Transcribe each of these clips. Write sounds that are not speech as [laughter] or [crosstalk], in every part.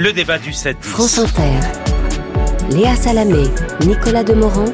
le débat du 7 France Inter. Léa Salamé, Nicolas Demorand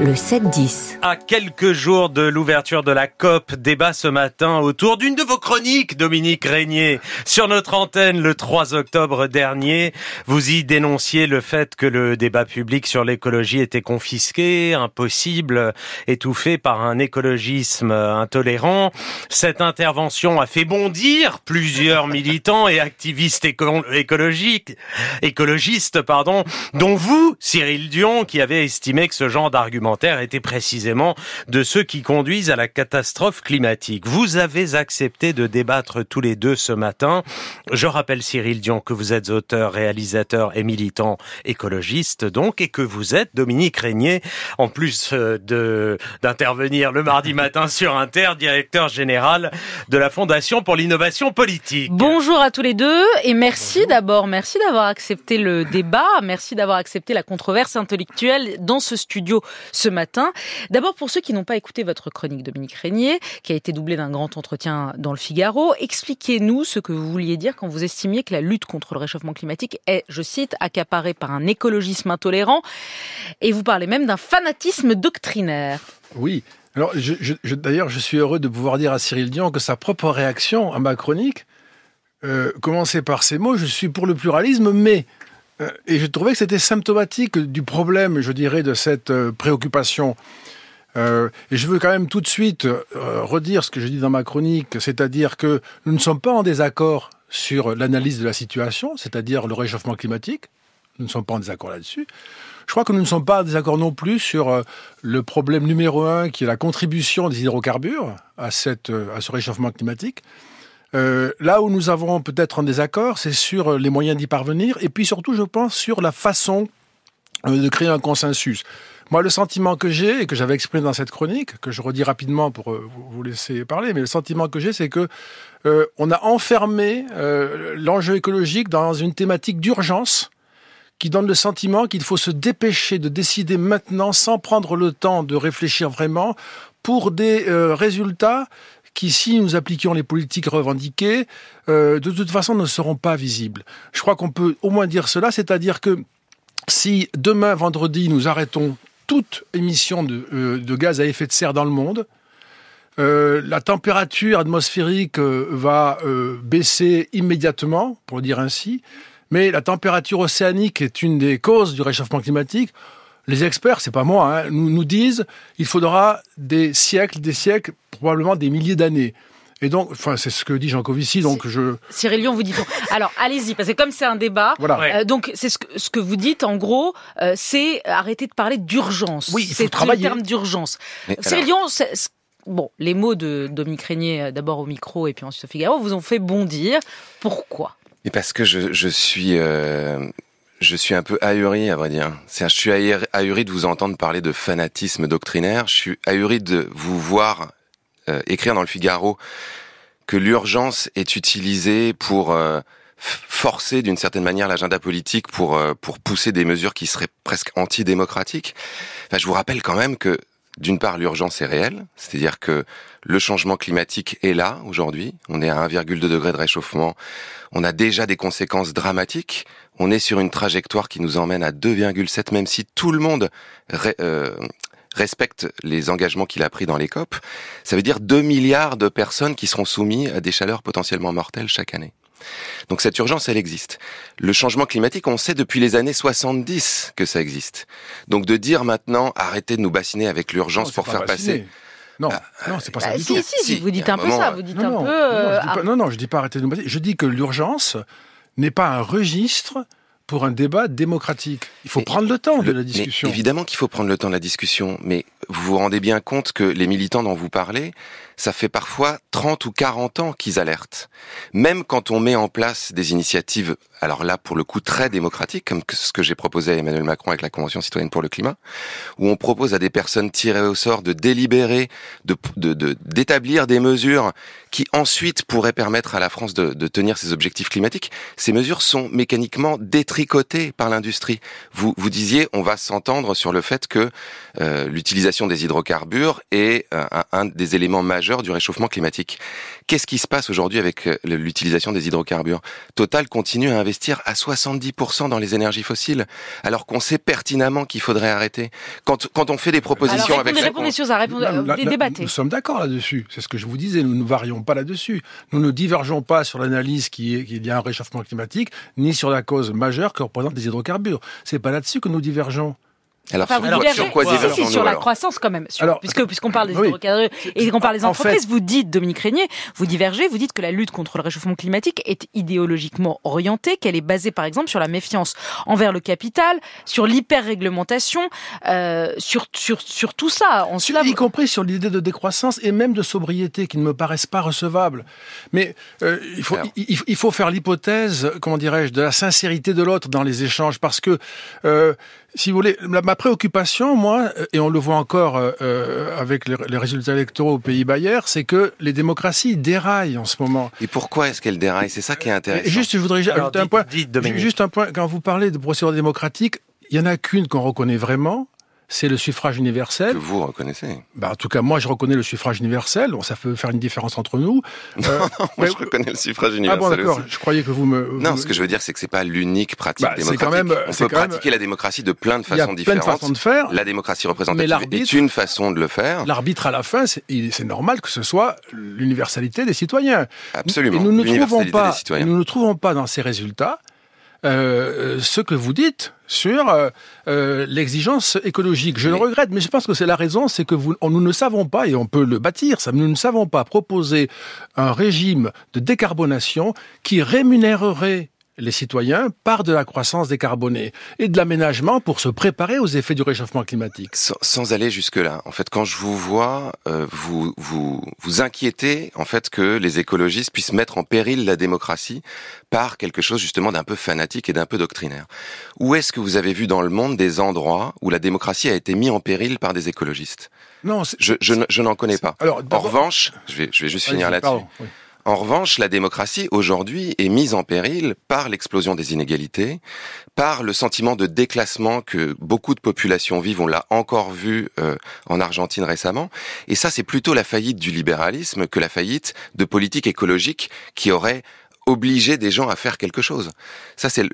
le 7-10. À quelques jours de l'ouverture de la COP, débat ce matin autour d'une de vos chroniques, Dominique Régnier. Sur notre antenne, le 3 octobre dernier, vous y dénonciez le fait que le débat public sur l'écologie était confisqué, impossible, étouffé par un écologisme intolérant. Cette intervention a fait bondir plusieurs militants et activistes écologiques, écologistes, pardon, dont vous, Cyril Dion, qui avez estimé que ce genre d'argument était précisément de ceux qui conduisent à la catastrophe climatique. Vous avez accepté de débattre tous les deux ce matin. Je rappelle Cyril Dion que vous êtes auteur, réalisateur et militant écologiste donc et que vous êtes Dominique Régnier en plus euh, de d'intervenir le mardi matin [laughs] sur Inter, directeur général de la Fondation pour l'innovation politique. Bonjour à tous les deux et merci d'abord, merci d'avoir accepté le débat, merci d'avoir accepté la controverse intellectuelle dans ce studio ce matin. D'abord, pour ceux qui n'ont pas écouté votre chronique, Dominique Régnier, qui a été doublée d'un grand entretien dans le Figaro, expliquez-nous ce que vous vouliez dire quand vous estimiez que la lutte contre le réchauffement climatique est, je cite, accaparée par un écologisme intolérant, et vous parlez même d'un fanatisme doctrinaire. Oui. Alors, d'ailleurs, je suis heureux de pouvoir dire à Cyril Dion que sa propre réaction à ma chronique euh, par ces mots, je suis pour le pluralisme, mais et je trouvais que c'était symptomatique du problème, je dirais, de cette euh, préoccupation. Euh, et je veux quand même tout de suite redire ce que je dis dans ma chronique, c'est-à-dire que nous ne sommes pas en désaccord sur l'analyse de la situation, c'est-à-dire le réchauffement climatique. Nous ne sommes pas en désaccord là-dessus. Je crois que nous ne sommes pas en désaccord non plus sur le problème numéro un, qui est la contribution des hydrocarbures à, cette, à ce réchauffement climatique. Euh, là où nous avons peut-être un désaccord, c'est sur les moyens d'y parvenir, et puis surtout, je pense, sur la façon euh, de créer un consensus. Moi, le sentiment que j'ai, et que j'avais exprimé dans cette chronique, que je redis rapidement pour euh, vous laisser parler, mais le sentiment que j'ai, c'est que on a enfermé l'enjeu écologique dans une thématique d'urgence qui donne le sentiment qu'il faut se dépêcher de décider maintenant sans prendre le temps de réfléchir vraiment pour des résultats qui, si nous appliquions les politiques revendiquées, euh, de toute façon ne seront pas visibles. Je crois qu'on peut au moins dire cela, c'est-à-dire que si demain, vendredi, nous arrêtons toute émission de, euh, gaz à effet de serre dans le monde, euh, la température atmosphérique va baisser immédiatement, pour dire ainsi, mais la température océanique est une des causes du réchauffement climatique les experts, c'est pas moi, hein, nous, nous disent il faudra des siècles, des siècles, probablement des milliers d'années. Et donc, enfin, c'est ce que dit Jean Covici, donc je... Cyril Lyon, vous dites... Alors, allez-y, parce que comme c'est un débat, voilà. Euh, donc c'est ce que, ce que vous dites, en gros, euh, c'est arrêter de parler d'urgence. Oui, il faut travailler. C'est le terme d'urgence. Cyril Lyon, bon, les mots de Dominique Régnier, euh, d'abord au micro et puis ensuite au Figaro, vous ont fait bondir. Pourquoi? Et parce que je, je suis je suis un peu ahuri, à vrai dire. Je suis ahuri de vous entendre parler de fanatisme doctrinaire. Je suis ahuri de vous voir euh, écrire dans le Figaro que l'urgence est utilisée pour euh, forcer d'une certaine manière l'agenda politique pour euh, pour pousser des mesures qui seraient presque antidémocratiques. Je vous rappelle quand même que d'une part, l'urgence est réelle, c'est-à-dire que le changement climatique est là aujourd'hui. On est à 1,2 degré de réchauffement. On a déjà des conséquences dramatiques. On est sur une trajectoire qui nous emmène à 2,7, même si tout le monde euh, respecte les engagements qu'il a pris dans les COP. Ça veut dire 2 milliards de personnes qui seront soumises à des chaleurs potentiellement mortelles chaque année. Donc cette urgence, elle existe. Le changement climatique, on sait depuis les années 70 que ça existe. Donc de dire maintenant, arrêtez de nous bassiner avec l'urgence pour faire passer... Non, ah, non, c'est pas ça bah, du tout. Si, si, vous dites un, peu ça, vous dites un peu... Euh, non, non, je dis pas arrêtez de nous bassiner. Je dis que l'urgence n'est pas un registre pour un débat démocratique. Il faut prendre le temps de la discussion. évidemment qu'il faut prendre le temps de la discussion, mais vous vous rendez bien compte que les militants dont vous parlez, ça fait parfois 30 ou 40 ans qu'ils alertent. Même quand on met en place des initiatives, alors là pour le coup très démocratiques, comme ce que j'ai proposé à Emmanuel Macron avec la Convention citoyenne pour le climat, où on propose à des personnes tirées au sort de délibérer, de d'établir des mesures qui ensuite pourraient permettre à la France de, tenir ses objectifs climatiques. Ces mesures sont mécaniquement détricotées par l'industrie. Vous, vous disiez, on va s'entendre sur le fait que euh, l'utilisation des hydrocarbures est euh, un des éléments majeurs majeur du réchauffement climatique. Qu'est-ce qui se passe aujourd'hui avec euh, l'utilisation des hydrocarbures? Total continue à investir à 70% dans les énergies fossiles, alors qu'on sait pertinemment qu'il faudrait arrêter. Quand, quand on fait des propositions Alors, avec... répondez, répondez sur ça, répondez, Là, euh, là. Nous sommes d'accord là-dessus. C'est ce que je vous disais. Nous ne varions pas là-dessus. Nous ne divergeons pas sur l'analyse qui qu'il y a un réchauffement climatique, ni sur la cause majeure que représentent les hydrocarbures. C'est pas là-dessus que nous divergeons. Alors, Enfin, sur, vous alors, divergez, sur quoi si, si, si, divergeons-nous, sur la alors croissance quand même. Sur- Alors, puisque puisqu'on parle des oui. hydrocarbures et qu'on parle des En entreprises, fait- vous dites, Dominique Régnier, vous divergez, vous dites que la lutte contre le réchauffement climatique est idéologiquement orientée, qu'elle est basée par exemple sur la méfiance envers le capital, sur l'hyper-réglementation, euh, sur, sur, sur tout ça. En Sur- cela, y vous- compris sur l'idée de décroissance et même de sobriété qui ne me paraissent pas recevables. Mais euh, il, faut, il, il faut faire l'hypothèse, comment dirais-je, de la sincérité de l'autre dans les échanges parce que, euh, si vous voulez, la- ma préoccupation, moi, euh, et on le voit encore euh, euh, avec les, les résultats électoraux aux Pays-Bas hier, c'est que les démocraties déraillent en ce moment. Et pourquoi est-ce qu'elle déraille C'est ça qui est intéressant. Et juste, je voudrais Alors, ajouter un point. dites, Dominique. Juste un point. Quand vous parlez de procédure démocratique, il y en a qu'une qu'on reconnaît vraiment, c'est le suffrage universel. que vous reconnaissez. Bah, en tout cas, moi, je reconnais le suffrage universel. Bon, ça peut faire une différence entre nous. [laughs] Euh, Moi, mais- je reconnais le suffrage ah universel bon, d'accord. aussi. Je croyais que vous me. Non, ce que je veux dire, c'est que c'est pas l'unique pratique Bah, démocratique. quand même- On c'est peut quand même- pratiquer la démocratie de plein de Il y a façons plein de différentes. façons de faire. La démocratie représentative est une façon de le faire. L'arbitre à la fin, c'est normal que ce soit l'universalité des citoyens. Absolument. Et nous ne trouvons pas, nous ne trouvons pas dans ces résultats euh, ce que vous dites sur euh, euh, l'exigence écologique. Je Mais- le regrette, mais je pense que c'est la raison, c'est que vous, nous ne savons pas, et on peut le bâtir, ça, nous ne savons pas proposer un régime de décarbonation qui rémunérerait les citoyens par de la croissance décarbonée et de l'aménagement pour se préparer aux effets du réchauffement climatique. Sans, sans aller jusque là, en fait, quand je vous vois, euh, vous vous vous inquiétez en fait que les écologistes puissent mettre en péril la démocratie par quelque chose justement d'un peu fanatique et d'un peu doctrinaire. Où est-ce que vous avez vu dans le monde des endroits où la démocratie a été mise en péril par des écologistes? Non, Je, je, ne- je n'en connais pas. Alors, En revanche, je vais, je vais juste finir là-dessus. oui. En revanche, la démocratie aujourd'hui est mise en péril par l'explosion des inégalités, par le sentiment de déclassement que beaucoup de populations vivent. On l'a encore vu euh, en Argentine récemment. Et ça, c'est plutôt la faillite du libéralisme que la faillite de politiques écologiques qui auraient obligé des gens à faire quelque chose. Ça, c'est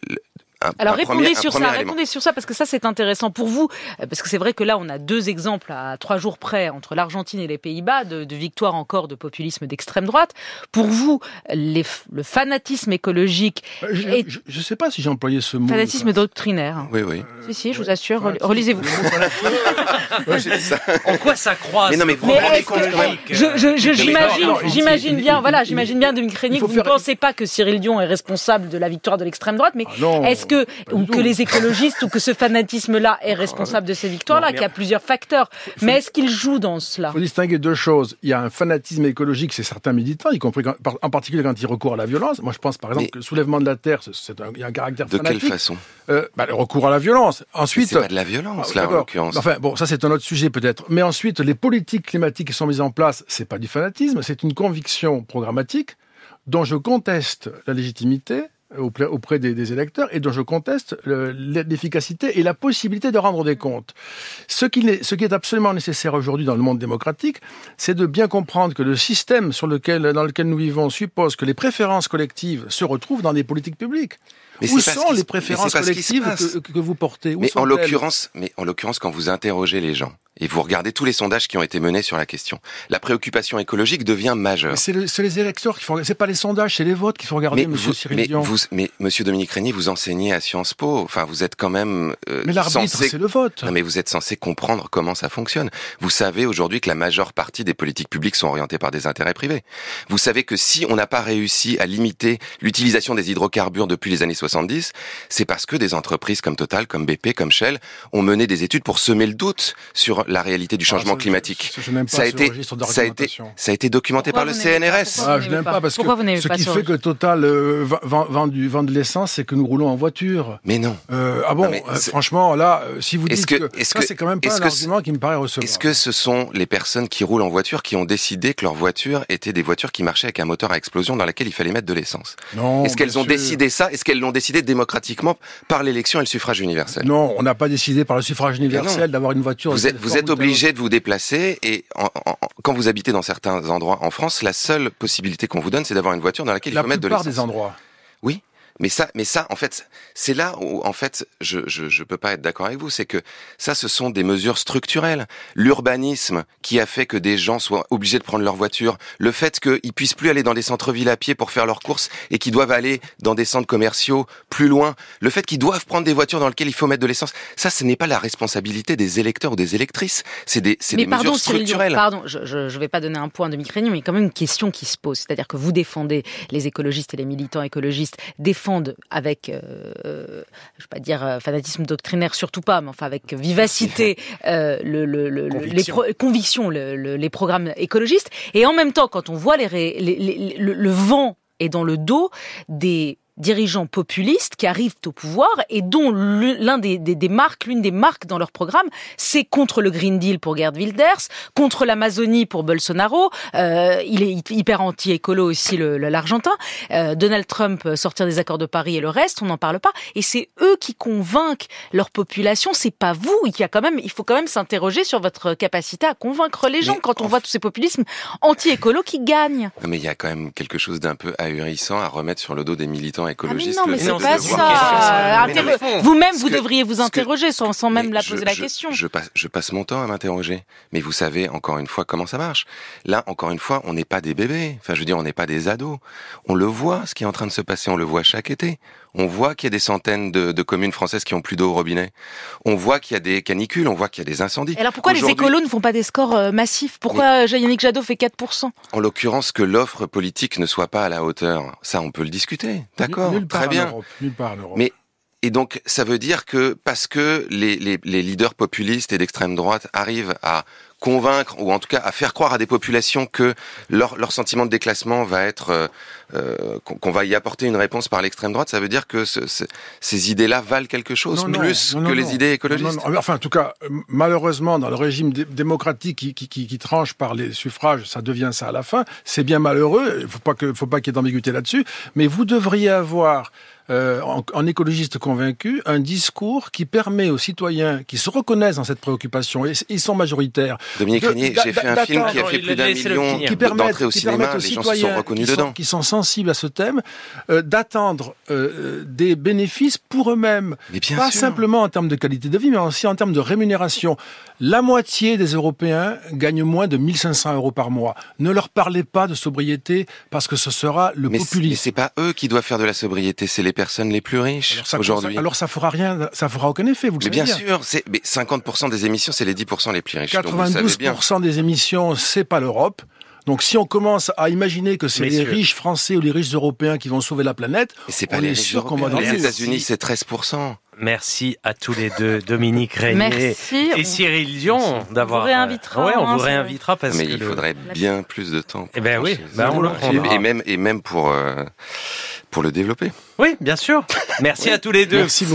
un, Alors un répondez premier, un sur ça, répondez sur ça parce que ça c'est intéressant pour vous euh, parce que c'est vrai que là on a deux exemples à trois jours près entre l'Argentine et les Pays-Bas de, de victoire encore de populisme d'extrême droite. Pour vous, les le fanatisme écologique, Euh, Je ne sais pas si j'ai employé ce mot. fanatisme doctrinaire. Oui, oui. Si si, je vous assure, Fanatisme, relisez-vous. [laughs] Ouais, Ça- En quoi ça croise Mais non, mais vous Mais vous rendez est-ce compte que- quand même je, je, je- Mais j'imagine, j'imagine bien, il- voilà, il- j'imagine bien, Dominique Régnier, que vous ne pensez pas que Cyril Dion est responsable de la victoire de l'extrême droite, mais Ah est-ce que, pas ou que les écologistes, ou que ce fanatisme-là est responsable de ces victoires-là, qu'il y a plusieurs facteurs. Mais est-ce qu'il joue dans cela? Il faut distinguer deux choses. Il y a un fanatisme écologique, c'est certains militants, y compris quand- par- en particulier quand ils recourent à la violence. Moi, je pense par exemple Mais- que le soulèvement de la terre, c'est- c'est un, il y a un caractère De quelle fanatique. façon? Euh, bah, le recours à la violence. Ensuite, C'est pas de la violence, Ah, là, en d'accord. l'occurrence. Enfin, bon, ça c'est un autre sujet peut-être. Mais ensuite, les politiques climatiques qui sont mises en place, c'est pas du fanatisme, c'est une conviction programmatique dont je conteste la légitimité auprès, des, des électeurs et dont je conteste le- l'efficacité et la possibilité de rendre des comptes. Ce qui, n'est- ce qui est absolument nécessaire aujourd'hui dans le monde démocratique, c'est de bien comprendre que le système sur lequel, dans lequel nous vivons suppose que les préférences collectives se retrouvent dans des politiques publiques. Mais Où sont les préférences collectives que, que vous portez? Où Mais en l'occurrence, mais en l'occurrence, quand vous interrogez les gens et vous regardez tous les sondages qui ont été menés sur la question, la préoccupation écologique devient majeure. C'est le- les électeurs qui font. C'est pas les sondages, c'est les votes qu'il faut regarder, Mais Monsieur vous, Cyril mais Dion. vous, mais Monsieur Dominique Régnier, vous enseignez à Sciences Po. Enfin, vous êtes quand même euh, Mais l'arbitre, censé. c'est le vote. Non, mais vous êtes censé comprendre comment ça fonctionne. Vous savez aujourd'hui que la majeure partie des politiques publiques sont orientées par des intérêts privés. Vous savez que si on n'a pas réussi à limiter l'utilisation des hydrocarbures depuis les années 70, c'est parce que des entreprises comme Total, comme BP, comme Shell ont mené des études pour semer le doute sur la réalité du changement Ah, ça, climatique. je- je n'aime pas ça a été, ça a été, ça a été documenté Pourquoi par le pas CNRS. Pourquoi Ah, vous je n'aime pas pas parce Pourquoi que ce pas qui ce fait que Total euh, vend, vend- vend du, vend de l'essence, c'est que nous roulons en voiture. Mais non. Euh, ah bon, Non, euh, franchement, là, si vous dites que- ça, que- c'est quand même pas un argument qui me paraît recevable. Est-ce que ce sont les personnes qui roulent en voiture qui ont décidé que leurs voitures étaient des voitures qui marchaient avec un moteur à explosion dans laquelle il fallait mettre de l'essence? Non, Est-ce qu'elles ont décidé ça? Est-ce qu'elles l'ont décidé démocratiquement par l'élection et le suffrage universel? Non, on n'a pas décidé par le suffrage universel d'avoir une voiture. Vous êtes, vous êtes obligé de vous déplacer et en, en, quand vous habitez dans certains endroits en France, la seule possibilité qu'on vous donne, c'est d'avoir une voiture dans laquelle la il faut mettre de l'essence. La plupart des endroits. Oui, mais ça, mais ça, en fait, c'est là où, en fait, je, je, je peux pas être d'accord avec vous. C'est que ça, ce sont des mesures structurelles. L'urbanisme qui a fait que des gens soient obligés de prendre leur voiture, le fait qu'ils puissent plus aller dans des centres-villes à pied pour faire leurs courses et qu'ils doivent aller dans des centres commerciaux plus loin, le fait qu'ils doivent prendre des voitures dans lesquelles il faut mettre de l'essence, ça, ce n'est pas la responsabilité des électeurs ou des électrices. C'est des, c'est des pardon, mesures structurelles. Cyril, pardon, je, je vais pas donner un point de micrénie, mais quand même une question qui se pose. C'est-à-dire que vous défendez les écologistes et les militants écologistes défendent avec, euh, je vais pas dire euh, fanatisme doctrinaire, surtout pas, mais enfin avec vivacité, [laughs] euh, le, le, le, les pro convictions, les programmes écologistes. Et en même temps, quand on voit les, les, les, le, le vent est dans le dos des dirigeants populistes qui arrivent au pouvoir et dont l'un des, des, des, marques, l'une des marques dans leur programme, c'est contre le Green Deal pour Gerd Wilders, contre l'Amazonie pour Bolsonaro. Euh, il est hyper anti-écolo aussi, l'Argentin. Euh, Donald Trump sortir des accords de Paris et le reste, on n'en parle pas. Et c'est eux qui convainquent leur population. C'est pas vous. Il y a quand même, il faut quand même s'interroger sur votre capacité à convaincre les gens mais quand on voit tous ces populismes anti-écolo qui gagnent. Mais il y a quand même quelque chose d'un peu ahurissant à remettre sur le dos des militants écologiste. Ah mais non, mais c'est pas ça. Vous-même, vous devriez vous interroger sans, sans même la poser je, la question. Je, je, passe, je passe mon temps à m'interroger. Mais vous savez, encore une fois, comment ça marche? Là, encore une fois, on n'est pas des bébés. Enfin, je veux dire, on n'est pas des ados. On le voit, ce qui est en train de se passer. On le voit chaque été. On voit qu'il y a des centaines de, de, communes françaises qui ont plus d'eau au robinet. On voit qu'il y a des canicules, on voit qu'il y a des incendies. Et alors pourquoi les écolos ne font pas des scores euh, massifs? Pourquoi mais, Yannick Jadot fait 4% En l'occurrence, que l'offre politique ne soit pas à la hauteur, ça on peut le discuter. D'accord, très bien. Europe, nulle part en Europe. Mais et donc, ça veut dire que parce que les, les, les leaders populistes et d'extrême droite arrivent à convaincre ou en tout cas à faire croire à des populations que leur, leur sentiment de déclassement va être euh, qu'on va y apporter une réponse par l'extrême droite, ça veut dire que ce, ce, ces idées-là valent quelque chose non, plus non, non, que les idées écologistes. Enfin, en tout cas, malheureusement, dans le régime démocratique qui, qui, qui, qui, tranche par les suffrages, ça devient ça à la fin. C'est bien malheureux. Il faut pas que, faut pas qu'il y ait d'ambiguïté là-dessus. Mais vous devriez avoir euh, en, en, écologiste convaincu, un discours qui permet aux citoyens qui se reconnaissent dans cette préoccupation, et ils sont majoritaires. Dominique Régnier, j'ai fait un film qui a fait plus d'un million d'entrées au cinéma, les gens se sont reconnus qui dedans. Sont, qui sont sensibles à ce thème, euh, d'attendre euh, des bénéfices pour eux-mêmes. Pas sûr. simplement en termes de qualité de vie, mais aussi en termes de rémunération. La moitié des Européens gagnent moins de 1500 euros par mois. Ne leur parlez pas de sobriété parce que ce sera le mais populisme. Mais c'est pas eux qui doivent faire de la sobriété, c'est les personnes les plus riches aujourd'hui. Alors ça fera rien, ça fera aucun effet, vous le mais bien dire. sûr, c'est mais 50% des émissions, c'est les 10% les plus riches. 92% des émissions, c'est pas l'Europe. Donc si on commence à imaginer que c'est les riches français ou les riches européens qui vont sauver la planète, c'est pas on les est sûr qu'on va dans les États-Unis, c'est 13%. Merci à tous les deux, Dominique Régnier et Cyril Dion, d'avoir. On vous réinvitera. Ouais, on hein, vous réinvitera parce mais que il le... faudrait bien plus de temps. Eh ben oui, ben on le prendra. Et même et même pour euh, pour le développer. Oui, bien sûr. Merci oui. à tous les deux. Merci beaucoup.